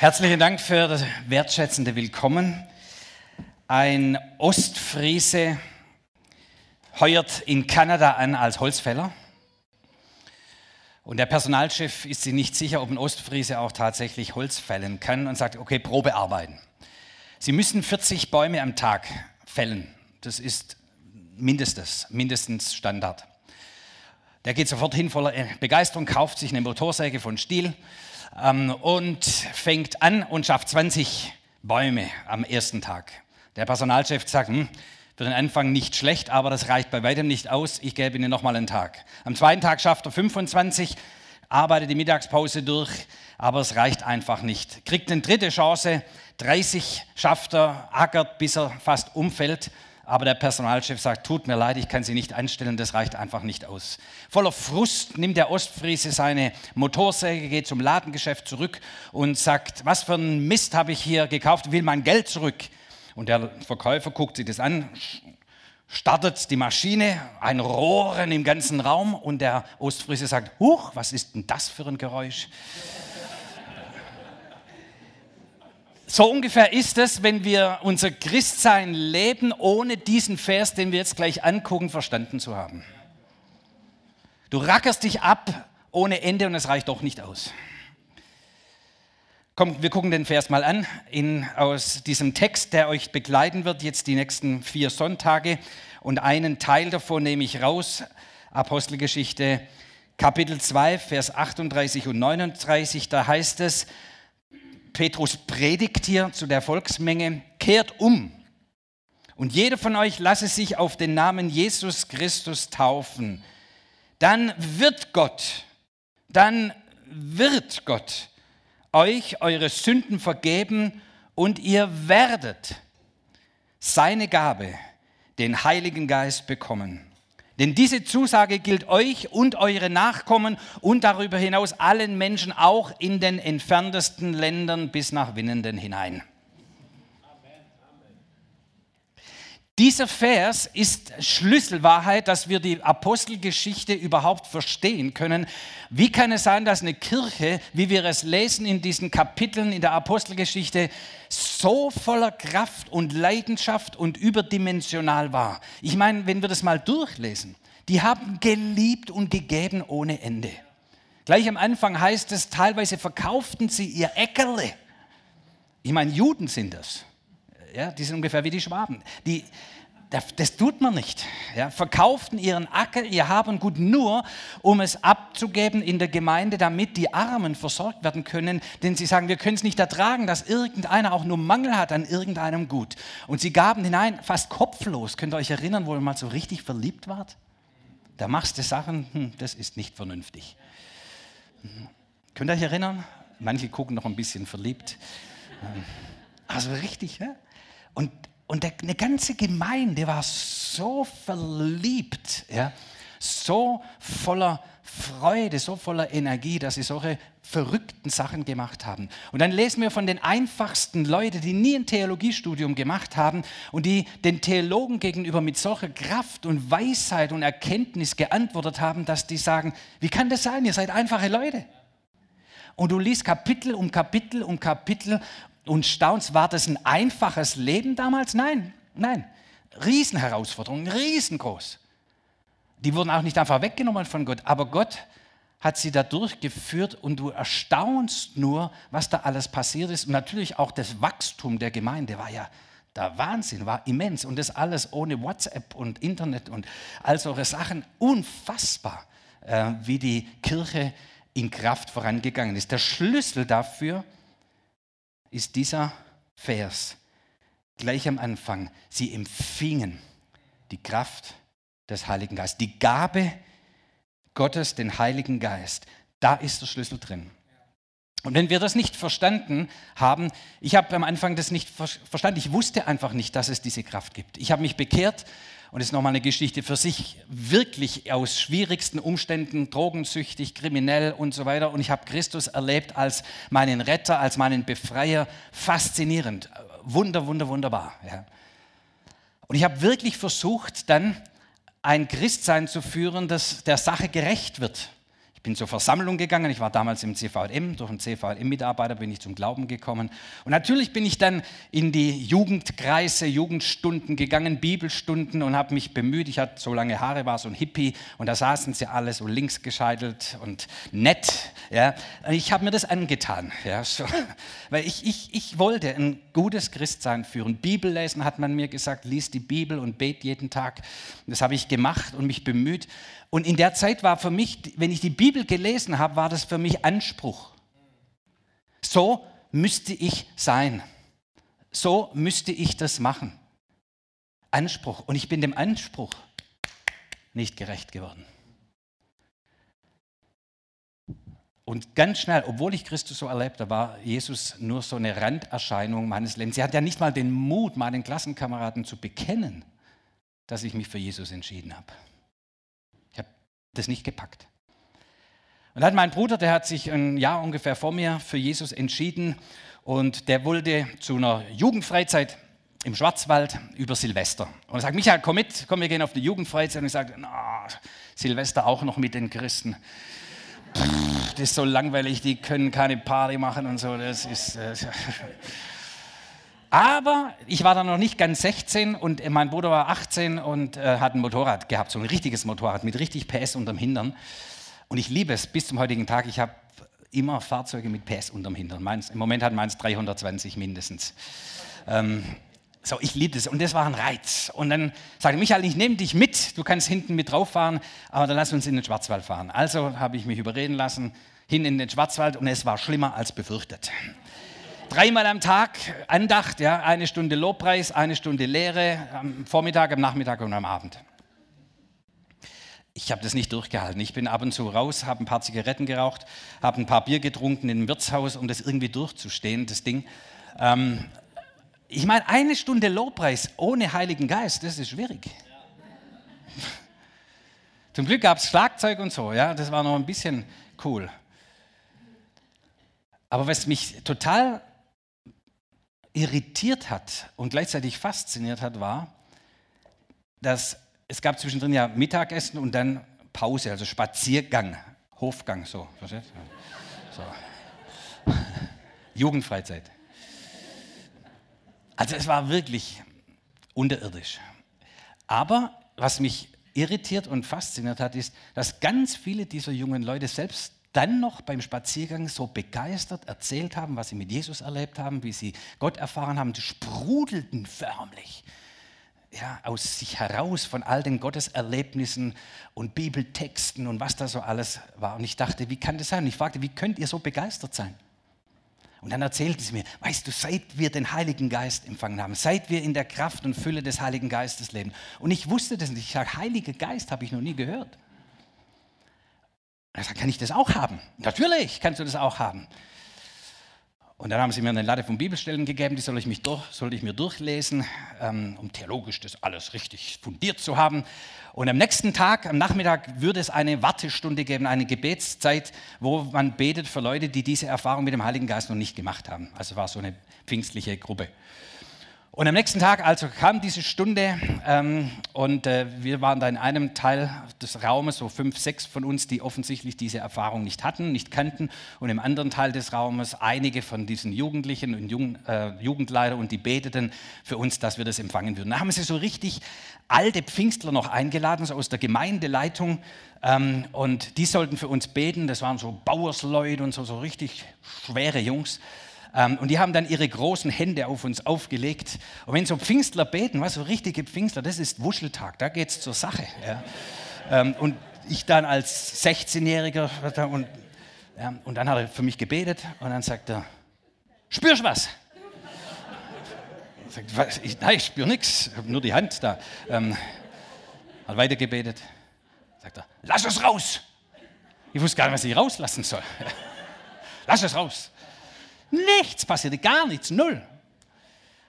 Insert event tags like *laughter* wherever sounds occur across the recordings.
Herzlichen Dank für das wertschätzende Willkommen. Ein Ostfriese heuert in Kanada an als Holzfäller. Und der Personalchef ist sich nicht sicher, ob ein Ostfriese auch tatsächlich Holz fällen kann und sagt, okay, Probearbeiten. Sie müssen 40 Bäume am Tag fällen. Das ist mindestens, mindestens Standard. Der geht sofort hin voller Begeisterung, kauft sich eine Motorsäge von Stiel ähm, und fängt an und schafft 20 Bäume am ersten Tag. Der Personalchef sagt, hm, für den Anfang nicht schlecht, aber das reicht bei weitem nicht aus. Ich gebe Ihnen nochmal einen Tag. Am zweiten Tag schafft er 25, arbeitet die Mittagspause durch, aber es reicht einfach nicht. Kriegt eine dritte Chance, 30 schafft er, ackert, bis er fast umfällt aber der Personalchef sagt, tut mir leid, ich kann Sie nicht anstellen, das reicht einfach nicht aus. Voller Frust nimmt der Ostfriese seine Motorsäge, geht zum Ladengeschäft zurück und sagt, was für ein Mist habe ich hier gekauft, will mein Geld zurück. Und der Verkäufer guckt sich das an, startet die Maschine, ein Rohren im ganzen Raum und der Ostfriese sagt, huch, was ist denn das für ein Geräusch? So ungefähr ist es, wenn wir unser Christsein leben, ohne diesen Vers, den wir jetzt gleich angucken, verstanden zu haben. Du rackerst dich ab ohne Ende und es reicht doch nicht aus. Komm, wir gucken den Vers mal an in, aus diesem Text, der euch begleiten wird, jetzt die nächsten vier Sonntage. Und einen Teil davon nehme ich raus, Apostelgeschichte Kapitel 2, Vers 38 und 39. Da heißt es, Petrus predigt hier zu der Volksmenge, kehrt um und jeder von euch lasse sich auf den Namen Jesus Christus taufen. Dann wird Gott, dann wird Gott euch eure Sünden vergeben und ihr werdet seine Gabe, den Heiligen Geist, bekommen. Denn diese Zusage gilt euch und eure Nachkommen und darüber hinaus allen Menschen, auch in den entferntesten Ländern bis nach Winnenden hinein. Dieser Vers ist Schlüsselwahrheit, dass wir die Apostelgeschichte überhaupt verstehen können. Wie kann es sein, dass eine Kirche, wie wir es lesen in diesen Kapiteln in der Apostelgeschichte, so voller Kraft und Leidenschaft und überdimensional war? Ich meine, wenn wir das mal durchlesen, die haben geliebt und gegeben ohne Ende. Gleich am Anfang heißt es, teilweise verkauften sie ihr Äckerle. Ich meine, Juden sind das. Ja, die sind ungefähr wie die Schwaben. Die, das tut man nicht. Ja, verkauften ihren Acker, ihr Haben gut nur, um es abzugeben in der Gemeinde, damit die Armen versorgt werden können. Denn sie sagen, wir können es nicht ertragen, dass irgendeiner auch nur Mangel hat an irgendeinem Gut. Und sie gaben hinein, fast kopflos. Könnt ihr euch erinnern, wo ihr mal so richtig verliebt wart? Da machst du Sachen, hm, das ist nicht vernünftig. Hm. Könnt ihr euch erinnern? Manche gucken noch ein bisschen verliebt. Also richtig, ja? Und, und der, eine ganze Gemeinde war so verliebt, ja, so voller Freude, so voller Energie, dass sie solche verrückten Sachen gemacht haben. Und dann lesen wir von den einfachsten Leuten, die nie ein Theologiestudium gemacht haben und die den Theologen gegenüber mit solcher Kraft und Weisheit und Erkenntnis geantwortet haben, dass die sagen, wie kann das sein? Ihr seid einfache Leute. Und du liest Kapitel um Kapitel um Kapitel und staunst, war das ein einfaches Leben damals? Nein, nein. Riesenherausforderungen, riesengroß. Die wurden auch nicht einfach weggenommen von Gott, aber Gott hat sie da durchgeführt und du erstaunst nur, was da alles passiert ist. Und natürlich auch das Wachstum der Gemeinde war ja der Wahnsinn, war immens. Und das alles ohne WhatsApp und Internet und all solche Sachen. Unfassbar, äh, wie die Kirche in Kraft vorangegangen ist. Der Schlüssel dafür ist dieser Vers gleich am Anfang. Sie empfingen die Kraft des Heiligen Geistes, die Gabe Gottes, den Heiligen Geist. Da ist der Schlüssel drin. Und wenn wir das nicht verstanden haben, ich habe am Anfang das nicht verstanden, ich wusste einfach nicht, dass es diese Kraft gibt. Ich habe mich bekehrt und ist nochmal eine Geschichte für sich, wirklich aus schwierigsten Umständen, drogensüchtig, kriminell und so weiter. Und ich habe Christus erlebt als meinen Retter, als meinen Befreier. Faszinierend, wunder, wunder, wunderbar. Ja. Und ich habe wirklich versucht, dann ein Christsein zu führen, das der Sache gerecht wird. Bin zur Versammlung gegangen. Ich war damals im CVM, durch einen CVM-Mitarbeiter bin ich zum Glauben gekommen. Und natürlich bin ich dann in die Jugendkreise, Jugendstunden gegangen, Bibelstunden und habe mich bemüht. Ich hatte so lange Haare, war so ein Hippie und da saßen sie alle so links gescheitelt und nett. Ja. Ich habe mir das angetan, ja, so. *laughs* weil ich, ich, ich wollte ein gutes Christsein führen. Bibel lesen hat man mir gesagt, lies die Bibel und bet jeden Tag. Das habe ich gemacht und mich bemüht. Und in der Zeit war für mich, wenn ich die Bibel gelesen habe, war das für mich Anspruch. So müsste ich sein. So müsste ich das machen. Anspruch. Und ich bin dem Anspruch nicht gerecht geworden. Und ganz schnell, obwohl ich Christus so erlebte, war Jesus nur so eine Randerscheinung meines Lebens. Sie hat ja nicht mal den Mut, meinen Klassenkameraden zu bekennen, dass ich mich für Jesus entschieden habe das nicht gepackt. Und dann mein Bruder, der hat sich ein Jahr ungefähr vor mir für Jesus entschieden und der wollte zu einer Jugendfreizeit im Schwarzwald über Silvester. Und er sagt, Michael, komm mit, komm, wir gehen auf die Jugendfreizeit. Und ich sage, na, Silvester auch noch mit den Christen. Pff, das ist so langweilig, die können keine Party machen und so. Das ist... Äh, aber ich war dann noch nicht ganz 16 und mein Bruder war 18 und äh, hat ein Motorrad gehabt, so ein richtiges Motorrad mit richtig PS unterm Hintern. Und ich liebe es bis zum heutigen Tag. Ich habe immer Fahrzeuge mit PS unterm Hintern. Meins, Im Moment hat meins 320 mindestens. Ähm, so, ich liebe das und das war ein Reiz. Und dann sagte Michael, ich nehme dich mit, du kannst hinten mit drauf fahren, aber dann lass uns in den Schwarzwald fahren. Also habe ich mich überreden lassen, hin in den Schwarzwald und es war schlimmer als befürchtet. Dreimal am Tag Andacht, ja, eine Stunde Lobpreis, eine Stunde Lehre, am Vormittag, am Nachmittag und am Abend. Ich habe das nicht durchgehalten. Ich bin ab und zu raus, habe ein paar Zigaretten geraucht, habe ein paar Bier getrunken im Wirtshaus, um das irgendwie durchzustehen, das Ding. Ähm, ich meine, eine Stunde Lobpreis ohne Heiligen Geist, das ist schwierig. *laughs* Zum Glück gab es Schlagzeug und so, ja, das war noch ein bisschen cool. Aber was mich total irritiert hat und gleichzeitig fasziniert hat, war, dass es gab zwischendrin ja Mittagessen und dann Pause, also Spaziergang, Hofgang, so. so. *laughs* Jugendfreizeit. Also es war wirklich unterirdisch. Aber was mich irritiert und fasziniert hat, ist, dass ganz viele dieser jungen Leute selbst dann noch beim Spaziergang so begeistert erzählt haben, was sie mit Jesus erlebt haben, wie sie Gott erfahren haben, die sprudelten förmlich ja, aus sich heraus von all den Gotteserlebnissen und Bibeltexten und was da so alles war. Und ich dachte, wie kann das sein? Und ich fragte, wie könnt ihr so begeistert sein? Und dann erzählten sie mir, weißt du, seit wir den Heiligen Geist empfangen haben, seit wir in der Kraft und Fülle des Heiligen Geistes leben. Und ich wusste das nicht. Ich sage, Heiliger Geist habe ich noch nie gehört. Er sagt, kann ich das auch haben? Natürlich kannst du das auch haben. Und dann haben sie mir eine Latte von Bibelstellen gegeben, die soll ich, mich durch, soll ich mir durchlesen, ähm, um theologisch das alles richtig fundiert zu haben. Und am nächsten Tag, am Nachmittag, würde es eine Wartestunde geben, eine Gebetszeit, wo man betet für Leute, die diese Erfahrung mit dem Heiligen Geist noch nicht gemacht haben. Also war so eine pfingstliche Gruppe. Und am nächsten Tag also kam diese Stunde ähm, und äh, wir waren da in einem Teil des Raumes, so fünf, sechs von uns, die offensichtlich diese Erfahrung nicht hatten, nicht kannten. Und im anderen Teil des Raumes einige von diesen Jugendlichen und Jugend, äh, Jugendleiter und die beteten für uns, dass wir das empfangen würden. Da haben sie so richtig alte Pfingstler noch eingeladen, so aus der Gemeindeleitung. Ähm, und die sollten für uns beten. Das waren so Bauersleute und so, so richtig schwere Jungs. Ähm, und die haben dann ihre großen Hände auf uns aufgelegt. Und wenn so Pfingstler beten, was so richtige Pfingstler, das ist Wuscheltag, da geht es zur Sache. Ja. Ähm, und ich dann als 16-Jähriger und, ja, und dann hat er für mich gebetet und dann sagt er, spürst was? Sagt, was? Ich, nein, ich spüre nichts, nur die Hand da. Ähm, hat weiter gebetet. Sagt er, lass es raus. Ich wusste gar nicht, was ich rauslassen soll. *laughs* lass es raus. Nichts passierte, gar nichts, null.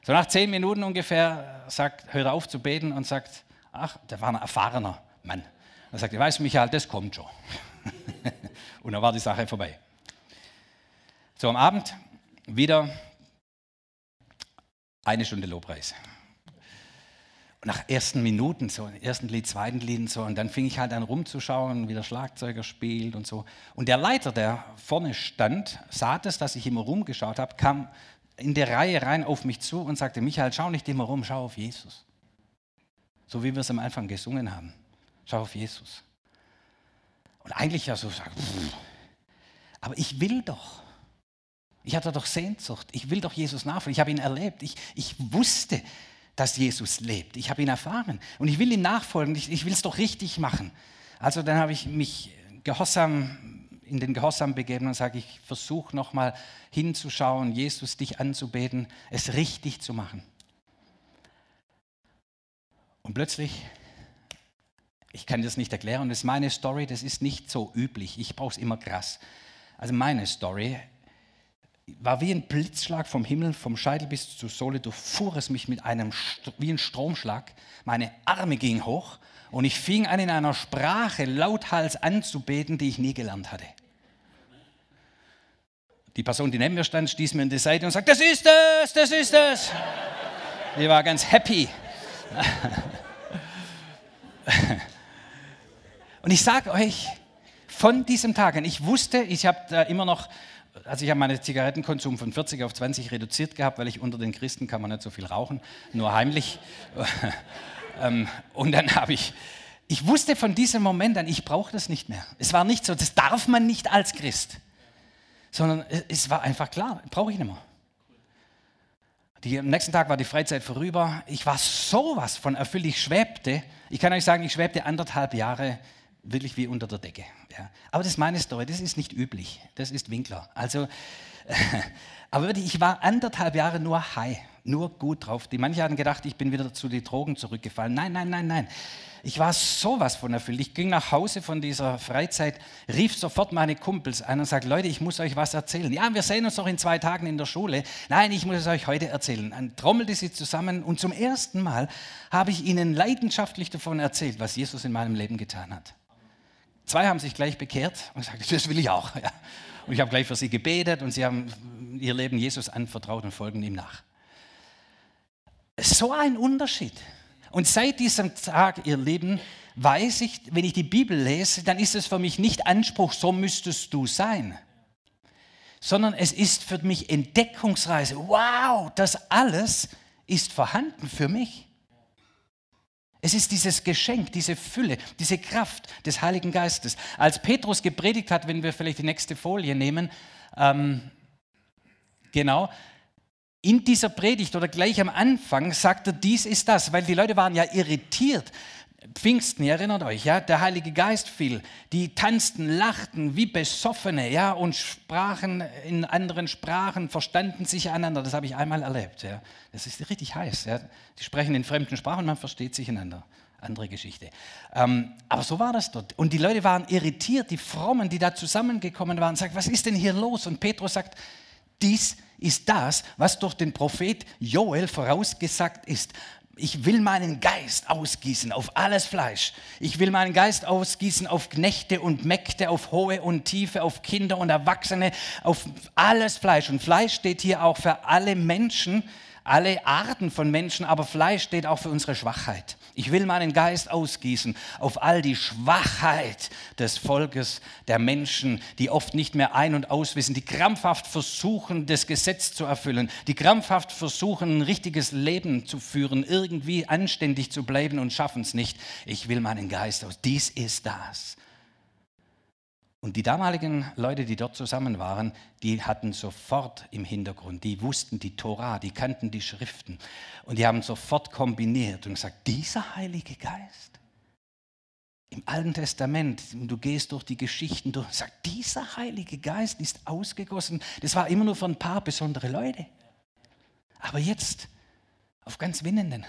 So nach zehn Minuten ungefähr sagt, hört er auf zu beten und sagt, ach, der war ein erfahrener Mann. Er sagt, ich weiß, Michael, das kommt schon. *laughs* und dann war die Sache vorbei. So am Abend wieder eine Stunde Lobpreis. Nach ersten Minuten, so ersten Lied, zweiten Lied und so, und dann fing ich halt an rumzuschauen, wie der Schlagzeuger spielt und so. Und der Leiter, der vorne stand, sah das, dass ich immer rumgeschaut habe, kam in der Reihe rein auf mich zu und sagte, Michael, schau nicht immer rum, schau auf Jesus. So wie wir es am Anfang gesungen haben. Schau auf Jesus. Und eigentlich ja so aber ich will doch. Ich hatte doch Sehnsucht. Ich will doch Jesus nachfolgen. Ich habe ihn erlebt. Ich, ich wusste, dass Jesus lebt. Ich habe ihn erfahren und ich will ihm nachfolgen. Ich, ich will es doch richtig machen. Also dann habe ich mich gehorsam in den Gehorsam begeben und sage, ich versuche nochmal hinzuschauen, Jesus dich anzubeten, es richtig zu machen. Und plötzlich, ich kann das nicht erklären, das ist meine Story, das ist nicht so üblich, ich brauche es immer krass. Also meine Story, war wie ein Blitzschlag vom Himmel, vom Scheitel bis zur Sohle, durchfuhr es mich mit einem, wie ein Stromschlag. Meine Arme gingen hoch und ich fing an, in einer Sprache lauthals anzubeten, die ich nie gelernt hatte. Die Person, die neben mir stand, stieß mir in die Seite und sagte, das ist es, das ist es. Die war ganz happy. *laughs* Und ich sage euch, von diesem Tag an, ich wusste, ich habe da immer noch also ich habe meinen Zigarettenkonsum von 40 auf 20 reduziert gehabt, weil ich unter den Christen kann man nicht so viel rauchen, nur heimlich. *laughs* Ähm, und dann habe ich, ich wusste von diesem Moment an, ich brauche das nicht mehr. Es war nicht so, das darf man nicht als Christ, sondern es war einfach klar, brauche ich nicht mehr. Die, am nächsten Tag war die Freizeit vorüber. Ich war sowas von erfüllt. Ich schwebte. Ich kann euch sagen, ich schwebte anderthalb Jahre wirklich wie unter der Decke. Ja. Aber das meine Story, das ist nicht üblich, das ist Winkler. Also, *laughs* aber wirklich, ich war anderthalb Jahre nur high, nur gut drauf. Die manche hatten gedacht, ich bin wieder zu den Drogen zurückgefallen. Nein, nein, nein, nein. Ich war sowas von erfüllt. Ich ging nach Hause von dieser Freizeit, rief sofort meine Kumpels an und sagte, Leute, ich muss euch was erzählen. Ja, wir sehen uns noch in zwei Tagen in der Schule. Nein, ich muss es euch heute erzählen. Dann trommelte sie zusammen und zum ersten Mal habe ich ihnen leidenschaftlich davon erzählt, was Jesus in meinem Leben getan hat. Zwei haben sich gleich bekehrt und gesagt, das will ich auch. *laughs* Ja. Und ich habe gleich für sie gebetet und sie haben ihr Leben Jesus anvertraut und folgen ihm nach. So ein Unterschied. Und seit diesem Tag, ihr Leben, weiß ich, wenn ich die Bibel lese, dann ist es für mich nicht Anspruch, so müsstest du sein, sondern es ist für mich Entdeckungsreise. Wow, das alles ist vorhanden für mich. Es ist dieses Geschenk, diese Fülle, diese Kraft des Heiligen Geistes. Als Petrus gepredigt hat, wenn wir vielleicht die nächste Folie nehmen, ähm, genau, in dieser Predigt oder gleich am Anfang sagt er, dies ist das, weil die Leute waren ja irritiert. Pfingsten, ihr erinnert euch, ja, der Heilige Geist fiel, die tanzten, lachten wie Besoffene, ja, und sprachen in anderen Sprachen, verstanden sich einander. Das habe ich einmal erlebt, ja. Das ist richtig heiß, ja. Die sprechen in fremden Sprachen, man versteht sich einander. Andere Geschichte. Ähm, aber so war das dort. Und die Leute waren irritiert, die Frommen, die da zusammengekommen waren, sagen, was ist denn hier los? Und Petrus sagt, dies ist das, was durch den Prophet Joel vorausgesagt ist ich will meinen Geist ausgießen auf alles Fleisch. Ich will meinen Geist ausgießen auf Knechte und Mägde, auf Hohe und Tiefe, auf Kinder und Erwachsene, auf alles Fleisch. Und Fleisch steht hier auch für alle Menschen, alle Arten von Menschen, aber Fleisch steht auch für unsere Schwachheit. Ich will meinen Geist ausgießen auf all die Schwachheit des Volkes, der Menschen, die oft nicht mehr ein- und auswissen, die krampfhaft versuchen, das Gesetz zu erfüllen, die krampfhaft versuchen, ein richtiges Leben zu führen, irgendwie anständig zu bleiben und schaffen es nicht. Ich will meinen Geist aus. Dies ist das. Und die damaligen Leute, die dort zusammen waren, die hatten sofort im Hintergrund, die wussten die Tora, die kannten die Schriften und die haben sofort kombiniert und gesagt, dieser Heilige Geist im Alten Testament, du gehst durch die Geschichten durch und sagst, dieser Heilige Geist ist ausgegossen. Das war immer nur für ein paar besondere Leute. Aber jetzt auf ganz Winnenden.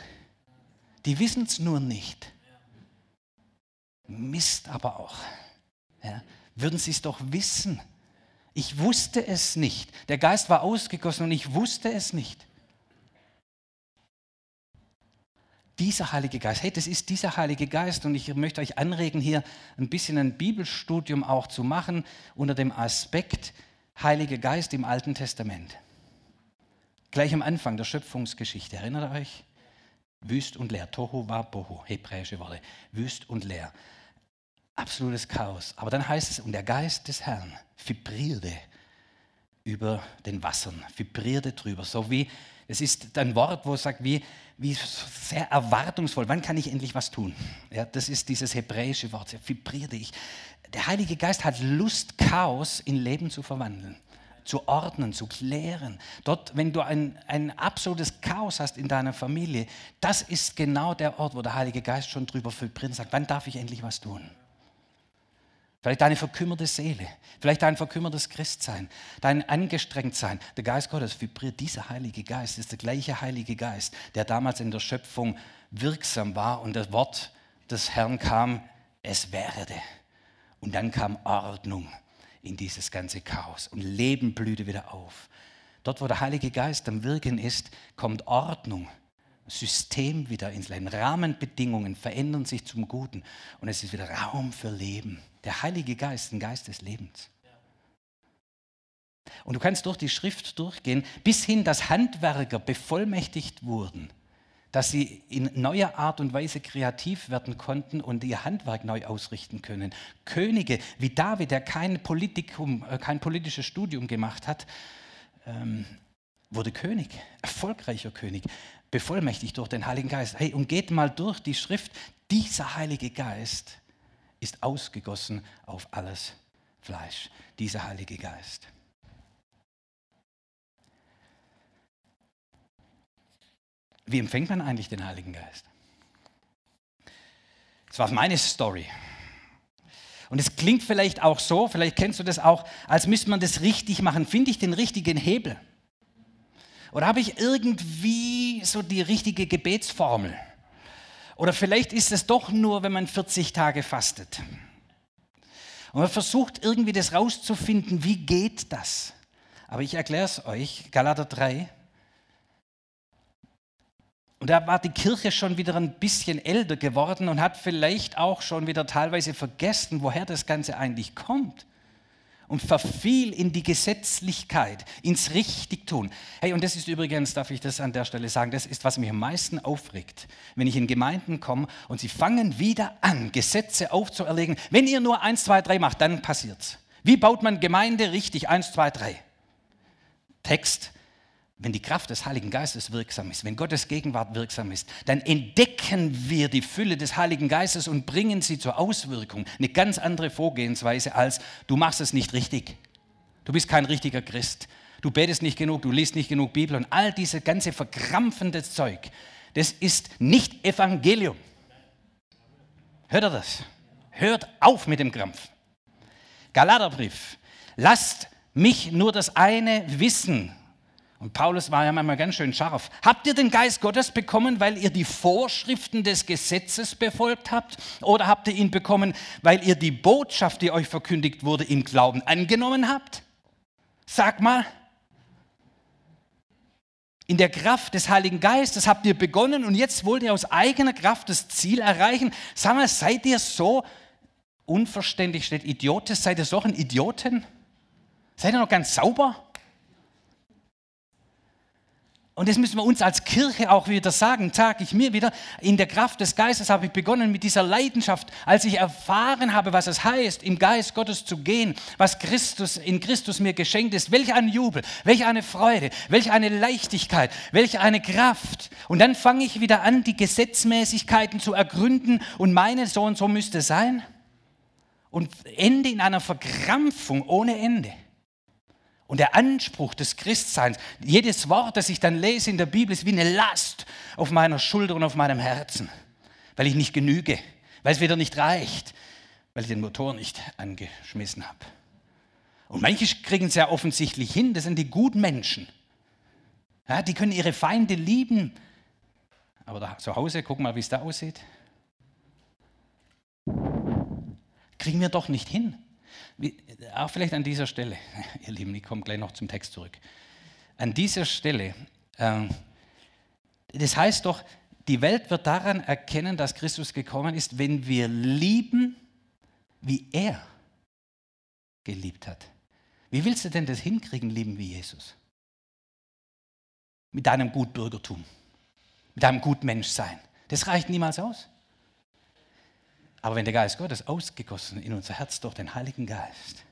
Die wissen es nur nicht. Mist aber auch. Ja würden sie es doch wissen. Ich wusste es nicht. Der Geist war ausgegossen und ich wusste es nicht. Dieser Heilige Geist, hey, das ist dieser Heilige Geist und ich möchte euch anregen, hier ein bisschen ein Bibelstudium auch zu machen unter dem Aspekt Heiliger Geist im Alten Testament. Gleich am Anfang der Schöpfungsgeschichte, erinnert euch? Wüst und leer. Tohu war Bohu, hebräische Worte. Wüst und leer. Absolutes Chaos. Aber dann heißt es, und der Geist des Herrn vibrierte über den Wassern, vibrierte drüber. So wie, es ist ein Wort, wo es sagt, wie, wie sehr erwartungsvoll, wann kann ich endlich was tun? Ja, das ist dieses hebräische Wort, vibrierte ich. Der Heilige Geist hat Lust, Chaos in Leben zu verwandeln zu ordnen, zu klären. Dort, wenn du ein, ein absolutes Chaos hast in deiner Familie, das ist genau der Ort, wo der Heilige Geist schon drüber vibriert und sagt, wann darf ich endlich was tun? Vielleicht deine verkümmerte Seele, vielleicht dein verkümmertes Christsein, dein Angestrengtsein. Der Geist Gottes vibriert. Dieser Heilige Geist ist der gleiche Heilige Geist, der damals in der Schöpfung wirksam war und das Wort des Herrn kam, es werde. Und dann kam Ordnung in dieses ganze Chaos und Leben blühte wieder auf. Dort, wo der Heilige Geist am Wirken ist, kommt Ordnung System wieder ins Leben. Rahmenbedingungen verändern sich zum Guten und es ist wieder Raum für Leben. Der Heilige Geist, ist ein Geist des Lebens. Und du kannst durch die Schrift durchgehen, bis hin, dass Handwerker bevollmächtigt wurden, dass sie in neuer Art und Weise kreativ werden konnten und ihr Handwerk neu ausrichten können. Könige wie David, der kein, Politikum, äh, kein politisches Studium gemacht hat, ähm, wurde König, erfolgreicher König bevollmächtigt durch den Heiligen Geist. Hey, und geht mal durch die Schrift. Dieser Heilige Geist ist ausgegossen auf alles Fleisch. Dieser Heilige Geist. Wie empfängt man eigentlich den Heiligen Geist? Das war meine Story. Und es klingt vielleicht auch so, vielleicht kennst du das auch, als müsste man das richtig machen. Finde ich den richtigen Hebel? Oder habe ich irgendwie so die richtige Gebetsformel? Oder vielleicht ist es doch nur, wenn man 40 Tage fastet. Und man versucht irgendwie das rauszufinden, wie geht das? Aber ich erkläre es euch, Galater 3. Und da war die Kirche schon wieder ein bisschen älter geworden und hat vielleicht auch schon wieder teilweise vergessen, woher das Ganze eigentlich kommt und verfiel in die Gesetzlichkeit, ins Richtigtun. Hey, und das ist übrigens, darf ich das an der Stelle sagen, das ist, was mich am meisten aufregt, wenn ich in Gemeinden komme und sie fangen wieder an, Gesetze aufzuerlegen. Wenn ihr nur eins, zwei, drei macht, dann passiert's. Wie baut man Gemeinde richtig? Eins, zwei, drei. Text, wenn die Kraft des Heiligen Geistes wirksam ist, wenn Gottes Gegenwart wirksam ist, dann entdecken wir die Fülle des Heiligen Geistes und bringen sie zur Auswirkung. Eine ganz andere Vorgehensweise als du machst es nicht richtig. Du bist kein richtiger Christ. Du betest nicht genug, du liest nicht genug Bibel und all diese ganze verkrampfende Zeug, das ist nicht Evangelium. Hört ihr das? Hört auf mit dem Krampf. Galaterbrief. Lasst mich nur das eine wissen, und Paulus war ja manchmal ganz schön scharf. Habt ihr den Geist Gottes bekommen, weil ihr die Vorschriften des Gesetzes befolgt habt? Oder habt ihr ihn bekommen, weil ihr die Botschaft, die euch verkündigt wurde, im Glauben angenommen habt? Sag mal. In der Kraft des Heiligen Geistes habt ihr begonnen und jetzt wollt ihr aus eigener Kraft das Ziel erreichen. Sag mal, seid ihr so unverständlich, steht Idiotes, seid ihr so ein Idioten? Seid ihr noch ganz sauber? Und das müssen wir uns als Kirche auch wieder sagen, sage ich mir wieder, in der Kraft des Geistes habe ich begonnen mit dieser Leidenschaft, als ich erfahren habe, was es heißt, im Geist Gottes zu gehen, was Christus in Christus mir geschenkt ist. Welch ein Jubel, welch eine Freude, welch eine Leichtigkeit, welch eine Kraft. Und dann fange ich wieder an, die Gesetzmäßigkeiten zu ergründen und meine so und so müsste sein. Und ende in einer Verkrampfung ohne Ende. Und der Anspruch des Christseins, jedes Wort, das ich dann lese in der Bibel, ist wie eine Last auf meiner Schulter und auf meinem Herzen, weil ich nicht genüge, weil es wieder nicht reicht, weil ich den Motor nicht angeschmissen habe. Und manche kriegen es ja offensichtlich hin, das sind die guten Menschen. Ja, die können ihre Feinde lieben. Aber da, zu Hause, guck mal, wie es da aussieht. Kriegen wir doch nicht hin. Auch vielleicht an dieser Stelle, *laughs* ihr Lieben, ich komme gleich noch zum Text zurück. An dieser Stelle, äh, das heißt doch, die Welt wird daran erkennen, dass Christus gekommen ist, wenn wir lieben, wie er geliebt hat. Wie willst du denn das hinkriegen, lieben wie Jesus? Mit deinem Gutbürgertum. mit deinem Gutmenschsein. Das reicht niemals aus. Aber wenn der Geist Gottes ausgegossen in unser Herz durch den Heiligen Geist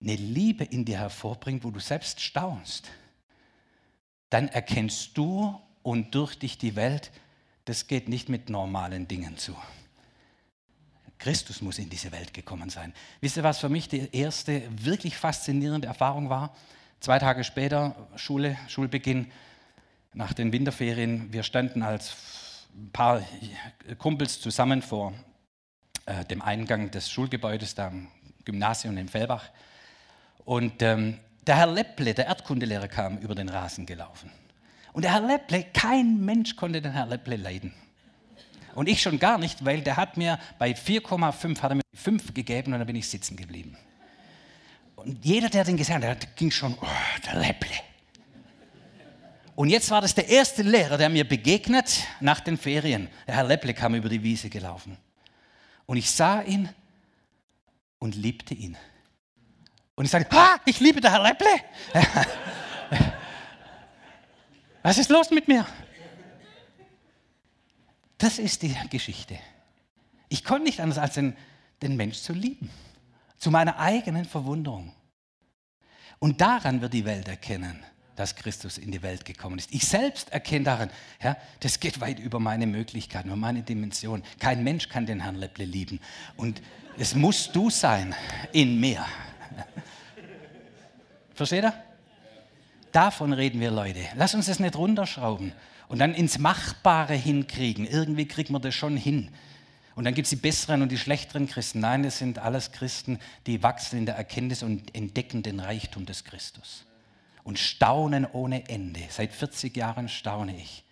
eine Liebe in dir hervorbringt, wo du selbst staunst, dann erkennst du und durch dich die Welt, das geht nicht mit normalen Dingen zu. Christus muss in diese Welt gekommen sein. Wisst ihr, was für mich die erste wirklich faszinierende Erfahrung war? Zwei Tage später, Schule, Schulbeginn, nach den Winterferien, wir standen als ein paar Kumpels zusammen vor äh, dem Eingang des Schulgebäudes da am Gymnasium in Fellbach. Und ähm, der Herr Lepple, der Erdkundelehrer, kam über den Rasen gelaufen. Und der Herr Lepple, kein Mensch konnte den Herr Lepple leiden. Und ich schon gar nicht, weil der hat mir bei 4,5 hat er mir 5 gegeben und dann bin ich sitzen geblieben. Und jeder, der den gesehen hat, ging schon, oh, der Lepple. Und jetzt war das der erste Lehrer, der mir begegnet nach den Ferien. Der Herr Lepple kam über die Wiese gelaufen. Und ich sah ihn und liebte ihn. Und ich sagte, ah, ich liebe den Herr Lepple. *laughs* Was ist los mit mir? Das ist die Geschichte. Ich konnte nicht anders als den, den Mensch zu lieben. Zu meiner eigenen Verwunderung. Und daran wird die Welt erkennen, dass Christus in die Welt gekommen ist. Ich selbst erkenne daran, ja, das geht weit über meine Möglichkeiten, über meine Dimension. Kein Mensch kann den Herrn Lepple lieben. Und es musst du sein in mir. Versteht ihr? Davon reden wir, Leute. Lass uns das nicht runterschrauben und dann ins Machbare hinkriegen. Irgendwie kriegen wir das schon hin. Und dann gibt es die besseren und die schlechteren Christen. Nein, es sind alles Christen, die wachsen in der Erkenntnis und entdecken den Reichtum des Christus. Und staunen ohne Ende. Seit 40 Jahren staune ich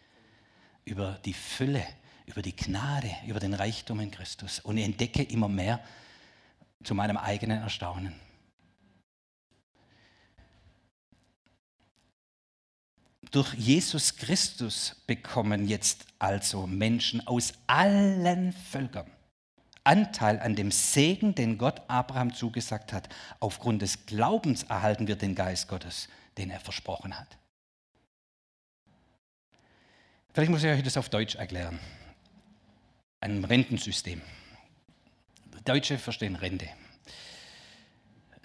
über die Fülle, über die Gnade, über den Reichtum in Christus. Und entdecke immer mehr zu meinem eigenen Erstaunen. Durch Jesus Christus bekommen jetzt also Menschen aus allen Völkern Anteil an dem Segen, den Gott Abraham zugesagt hat. Aufgrund des Glaubens erhalten wir den Geist Gottes, den er versprochen hat. Vielleicht muss ich euch das auf Deutsch erklären. Ein Rentensystem. Deutsche verstehen Rente.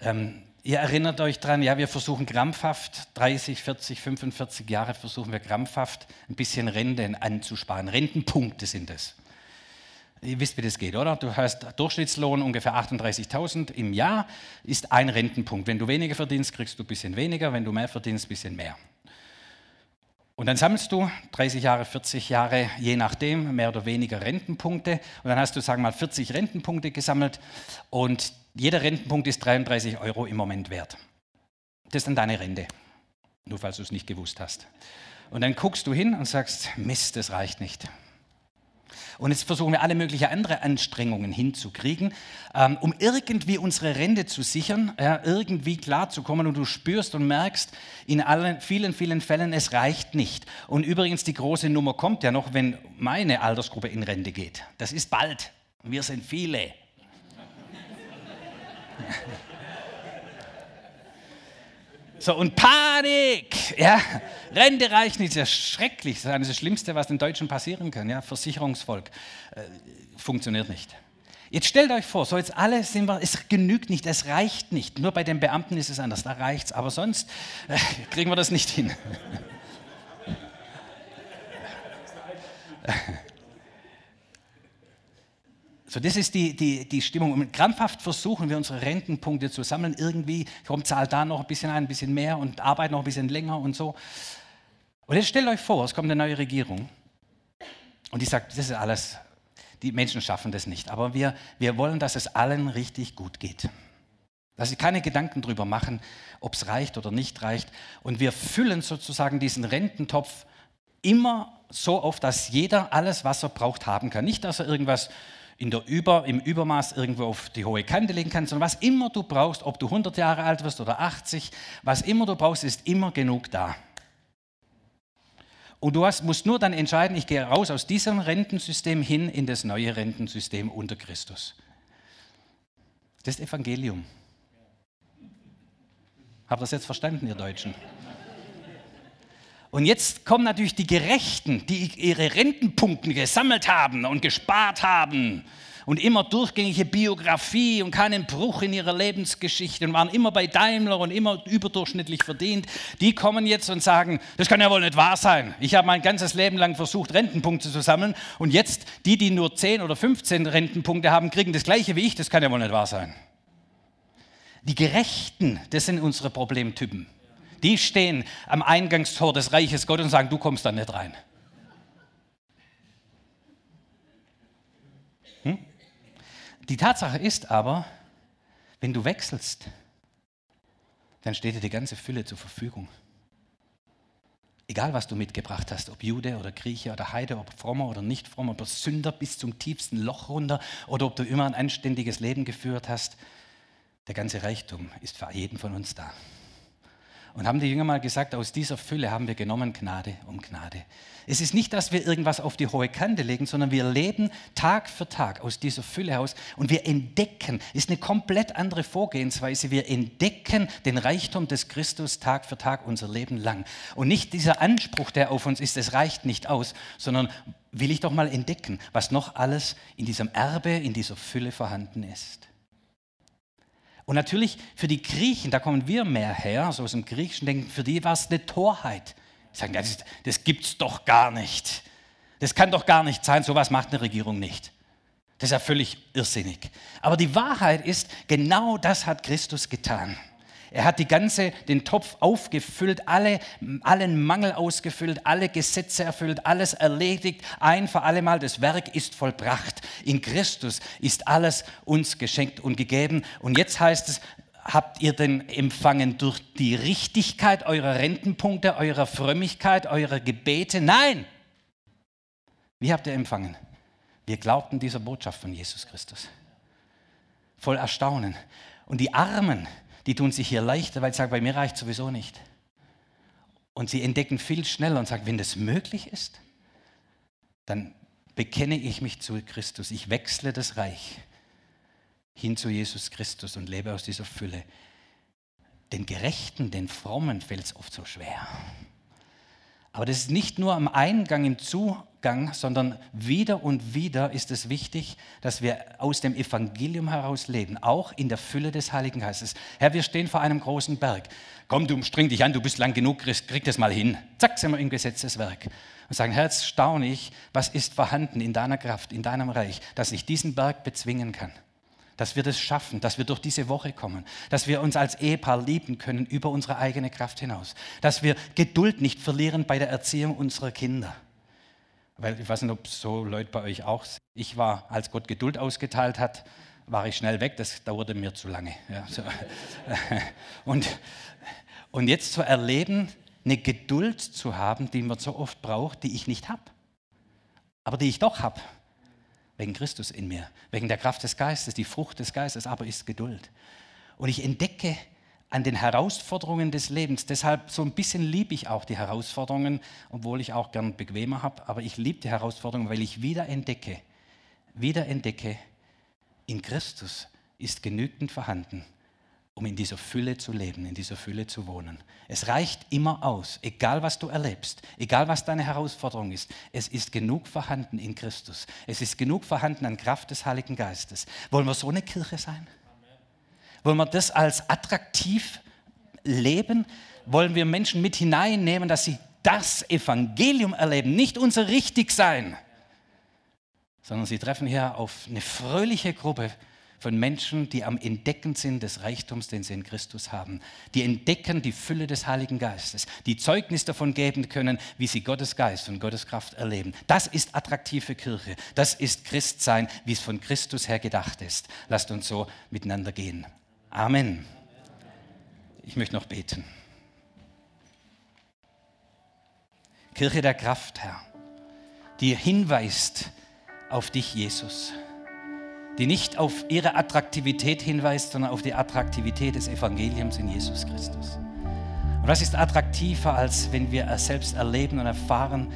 Ähm, Ihr erinnert euch dran, ja, wir versuchen krampfhaft, 30, 40, 45 Jahre versuchen wir krampfhaft ein bisschen Renten anzusparen. Rentenpunkte sind es. Ihr wisst, wie das geht, oder? Du hast Durchschnittslohn ungefähr 38.000 im Jahr, ist ein Rentenpunkt. Wenn du weniger verdienst, kriegst du ein bisschen weniger, wenn du mehr verdienst, ein bisschen mehr. Und dann sammelst du 30 Jahre, 40 Jahre, je nachdem, mehr oder weniger Rentenpunkte. Und dann hast du, sagen wir mal, 40 Rentenpunkte gesammelt und jeder Rentenpunkt ist 33 Euro im Moment wert. Das ist dann deine Rente, nur falls du es nicht gewusst hast. Und dann guckst du hin und sagst, Mist, das reicht nicht. Und jetzt versuchen wir alle möglichen andere Anstrengungen hinzukriegen, ähm, um irgendwie unsere Rente zu sichern, irgendwie klarzukommen. Und du spürst und merkst in allen, vielen, vielen Fällen, es reicht nicht. Und übrigens, die große Nummer kommt ja noch, wenn meine Altersgruppe in Rente geht. Das ist bald. Wir sind viele. So, und Panik! Ja, Rente reicht nicht, das ist ja schrecklich. Das ist das Schlimmste, was den Deutschen passieren kann. Ja, Versicherungsvolk. Äh, funktioniert nicht. Jetzt stellt euch vor, so jetzt alle sind wir, es genügt nicht, es reicht nicht. Nur bei den Beamten ist es anders, da reicht es. Aber sonst äh, kriegen wir das nicht hin. So, das ist die, die, die Stimmung. Und krampfhaft versuchen wir, unsere Rentenpunkte zu sammeln. Irgendwie kommt zahlt da noch ein bisschen ein, ein bisschen mehr und arbeitet noch ein bisschen länger und so. Und jetzt stellt euch vor, es kommt eine neue Regierung und die sagt, das ist alles, die Menschen schaffen das nicht. Aber wir, wir wollen, dass es allen richtig gut geht. Dass sie keine Gedanken darüber machen, ob es reicht oder nicht reicht. Und wir füllen sozusagen diesen Rententopf immer so auf, dass jeder alles, was er braucht, haben kann. Nicht, dass er irgendwas in der Über, im Übermaß irgendwo auf die hohe Kante legen kannst, sondern was immer du brauchst, ob du 100 Jahre alt wirst oder 80, was immer du brauchst, ist immer genug da. Und du hast, musst nur dann entscheiden, ich gehe raus aus diesem Rentensystem hin in das neue Rentensystem unter Christus. Das ist Evangelium. Habt ihr das jetzt verstanden, ihr Deutschen? Und jetzt kommen natürlich die Gerechten, die ihre Rentenpunkte gesammelt haben und gespart haben und immer durchgängige Biografie und keinen Bruch in ihrer Lebensgeschichte und waren immer bei Daimler und immer überdurchschnittlich verdient, die kommen jetzt und sagen, das kann ja wohl nicht wahr sein. Ich habe mein ganzes Leben lang versucht, Rentenpunkte zu sammeln und jetzt die, die nur 10 oder 15 Rentenpunkte haben, kriegen das gleiche wie ich, das kann ja wohl nicht wahr sein. Die Gerechten, das sind unsere Problemtypen. Die stehen am Eingangstor des Reiches Gottes und sagen, du kommst da nicht rein. Hm? Die Tatsache ist aber, wenn du wechselst, dann steht dir die ganze Fülle zur Verfügung. Egal, was du mitgebracht hast, ob Jude oder Grieche oder Heide, ob frommer oder nicht frommer, ob Sünder bis zum tiefsten Loch runter oder ob du immer ein anständiges Leben geführt hast, der ganze Reichtum ist für jeden von uns da. Und haben die Jünger mal gesagt, aus dieser Fülle haben wir genommen Gnade um Gnade. Es ist nicht, dass wir irgendwas auf die hohe Kante legen, sondern wir leben Tag für Tag aus dieser Fülle heraus und wir entdecken, ist eine komplett andere Vorgehensweise, wir entdecken den Reichtum des Christus Tag für Tag unser Leben lang. Und nicht dieser Anspruch, der auf uns ist, es reicht nicht aus, sondern will ich doch mal entdecken, was noch alles in diesem Erbe, in dieser Fülle vorhanden ist. Und natürlich für die Griechen, da kommen wir mehr her, so aus dem griechischen Denken, für die war es eine Torheit. Die sagen, das, das gibt es doch gar nicht. Das kann doch gar nicht sein, sowas macht eine Regierung nicht. Das ist ja völlig irrsinnig. Aber die Wahrheit ist, genau das hat Christus getan. Er hat die ganze, den Topf aufgefüllt, alle, allen Mangel ausgefüllt, alle Gesetze erfüllt, alles erledigt, ein für alle Mal. Das Werk ist vollbracht. In Christus ist alles uns geschenkt und gegeben. Und jetzt heißt es, habt ihr denn empfangen durch die Richtigkeit eurer Rentenpunkte, eurer Frömmigkeit, eurer Gebete? Nein! Wie habt ihr empfangen? Wir glaubten dieser Botschaft von Jesus Christus. Voll Erstaunen. Und die Armen, die tun sich hier leichter, weil sie sagen, bei mir reicht sowieso nicht. Und sie entdecken viel schneller und sagen, wenn das möglich ist, dann bekenne ich mich zu Christus. Ich wechsle das Reich hin zu Jesus Christus und lebe aus dieser Fülle. Den Gerechten, den Frommen fällt es oft so schwer. Aber das ist nicht nur am Eingang, im Zugang, sondern wieder und wieder ist es wichtig, dass wir aus dem Evangelium heraus leben, auch in der Fülle des Heiligen Geistes. Herr, wir stehen vor einem großen Berg. Komm, du streng dich an, du bist lang genug, krieg das mal hin. Zack, sind wir im Gesetzeswerk. Und sagen, Herr, jetzt staune ich, was ist vorhanden in deiner Kraft, in deinem Reich, dass ich diesen Berg bezwingen kann dass wir das schaffen, dass wir durch diese Woche kommen, dass wir uns als Ehepaar lieben können über unsere eigene Kraft hinaus, dass wir Geduld nicht verlieren bei der Erziehung unserer Kinder. Weil ich weiß nicht, ob so Leute bei euch auch sind. Ich war, als Gott Geduld ausgeteilt hat, war ich schnell weg, das dauerte mir zu lange. Ja, so. *laughs* und, und jetzt zu erleben, eine Geduld zu haben, die man so oft braucht, die ich nicht habe, aber die ich doch habe wegen Christus in mir, wegen der Kraft des Geistes. Die Frucht des Geistes aber ist Geduld. Und ich entdecke an den Herausforderungen des Lebens, deshalb so ein bisschen liebe ich auch die Herausforderungen, obwohl ich auch gern bequemer habe, aber ich liebe die Herausforderungen, weil ich wieder entdecke, wieder entdecke, in Christus ist genügend vorhanden um in dieser Fülle zu leben, in dieser Fülle zu wohnen. Es reicht immer aus, egal was du erlebst, egal was deine Herausforderung ist. Es ist genug vorhanden in Christus. Es ist genug vorhanden an Kraft des Heiligen Geistes. Wollen wir so eine Kirche sein? Wollen wir das als attraktiv leben? Wollen wir Menschen mit hineinnehmen, dass sie das Evangelium erleben, nicht unser Richtigsein, sondern sie treffen hier auf eine fröhliche Gruppe von Menschen, die am Entdecken sind des Reichtums, den sie in Christus haben. Die entdecken die Fülle des Heiligen Geistes, die Zeugnis davon geben können, wie sie Gottes Geist und Gottes Kraft erleben. Das ist attraktive Kirche. Das ist Christsein, wie es von Christus her gedacht ist. Lasst uns so miteinander gehen. Amen. Ich möchte noch beten. Kirche der Kraft, Herr, die hinweist auf dich, Jesus die nicht auf ihre Attraktivität hinweist, sondern auf die Attraktivität des Evangeliums in Jesus Christus. Und was ist attraktiver, als wenn wir selbst erleben und erfahren,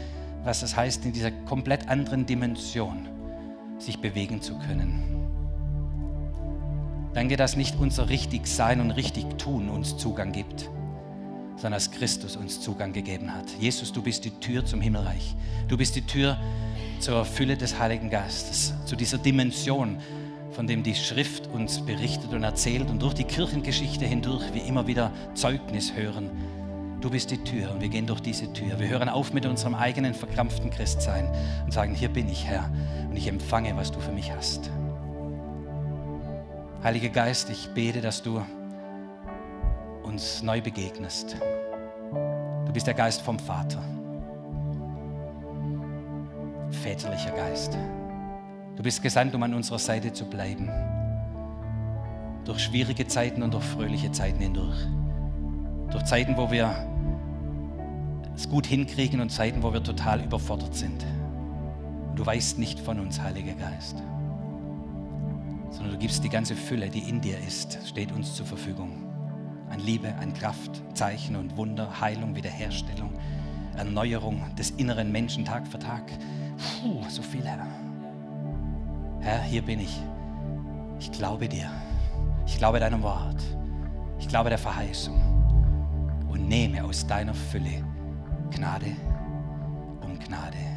was es heißt, in dieser komplett anderen Dimension sich bewegen zu können? Danke, dass nicht unser Richtigsein und Richtigtun uns Zugang gibt, sondern als Christus uns Zugang gegeben hat. Jesus, du bist die Tür zum Himmelreich. Du bist die Tür zur Fülle des Heiligen Geistes, zu dieser Dimension, von dem die Schrift uns berichtet und erzählt und durch die Kirchengeschichte hindurch wir immer wieder Zeugnis hören. Du bist die Tür und wir gehen durch diese Tür. Wir hören auf mit unserem eigenen verkrampften Christsein und sagen, hier bin ich Herr und ich empfange, was du für mich hast. Heiliger Geist, ich bete, dass du uns neu begegnest. Du bist der Geist vom Vater. Väterlicher Geist. Du bist gesandt, um an unserer Seite zu bleiben. Durch schwierige Zeiten und durch fröhliche Zeiten hindurch. Durch Zeiten, wo wir es gut hinkriegen und Zeiten, wo wir total überfordert sind. du weißt nicht von uns, Heiliger Geist, sondern du gibst die ganze Fülle, die in dir ist, steht uns zur Verfügung. An Liebe, an Kraft, Zeichen und Wunder, Heilung, Wiederherstellung, Erneuerung des inneren Menschen Tag für Tag. Puh, so viel, Herr. Herr, hier bin ich. Ich glaube dir. Ich glaube deinem Wort. Ich glaube der Verheißung. Und nehme aus deiner Fülle Gnade um Gnade.